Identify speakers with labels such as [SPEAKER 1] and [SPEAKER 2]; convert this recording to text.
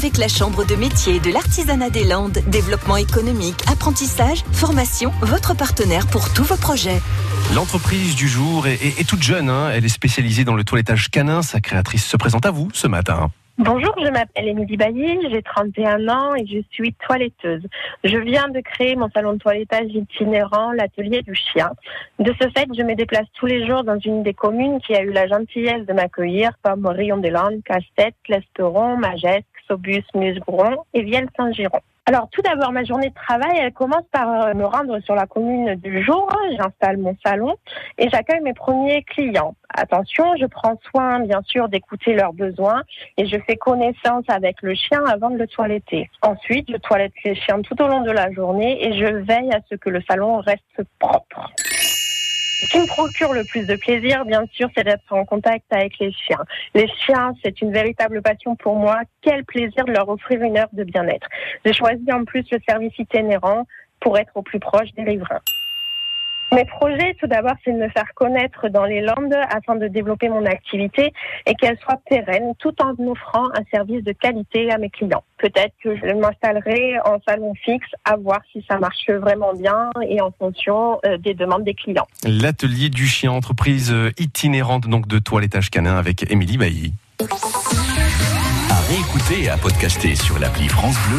[SPEAKER 1] avec la Chambre de métier de l'artisanat des Landes. Développement économique, apprentissage, formation, votre partenaire pour tous vos projets.
[SPEAKER 2] L'entreprise du jour est, toute jeune. Hein. Elle est spécialisée dans le toilettage canin. Sa créatrice se présente à vous ce matin.
[SPEAKER 3] Bonjour, je m'appelle Émilie Bailly, j'ai 31 ans et je suis toiletteuse. Je viens de créer mon salon de toilettage itinérant, l'atelier du chien. De ce fait, je me déplace tous les jours dans une des communes qui a eu la gentillesse de m'accueillir, comme Rion des Landes, Casse-Tête, Clesteron, Magesque, Sobus, Musgron et Vielle-Saint-Giron. Alors tout d'abord, ma journée de travail, elle commence par euh, me rendre sur la commune du jour. J'installe mon salon et j'accueille mes premiers clients. Attention, je prends soin bien sûr d'écouter leurs besoins et je fais connaissance avec le chien avant de le toiletter. Ensuite, je toilette les chiens tout au long de la journée et je veille à ce que le salon reste propre. Qui me procure le plus de plaisir, bien sûr, c'est d'être en contact avec les chiens. Les chiens, c'est une véritable passion pour moi. Quel plaisir de leur offrir une heure de bien-être. J'ai choisi en plus le service itinérant pour être au plus proche des riverains. Mes projets, tout d'abord, c'est de me faire connaître dans les Landes afin de développer mon activité et qu'elle soit pérenne tout en offrant un service de qualité à mes clients. Peut-être que je m'installerai en salon fixe à voir si ça marche vraiment bien et en fonction euh, des demandes des clients.
[SPEAKER 2] L'atelier du chien, entreprise euh, itinérante donc de toilettage canin avec Émilie Bailly.
[SPEAKER 4] À réécouter et à podcaster sur l'appli France Bleu.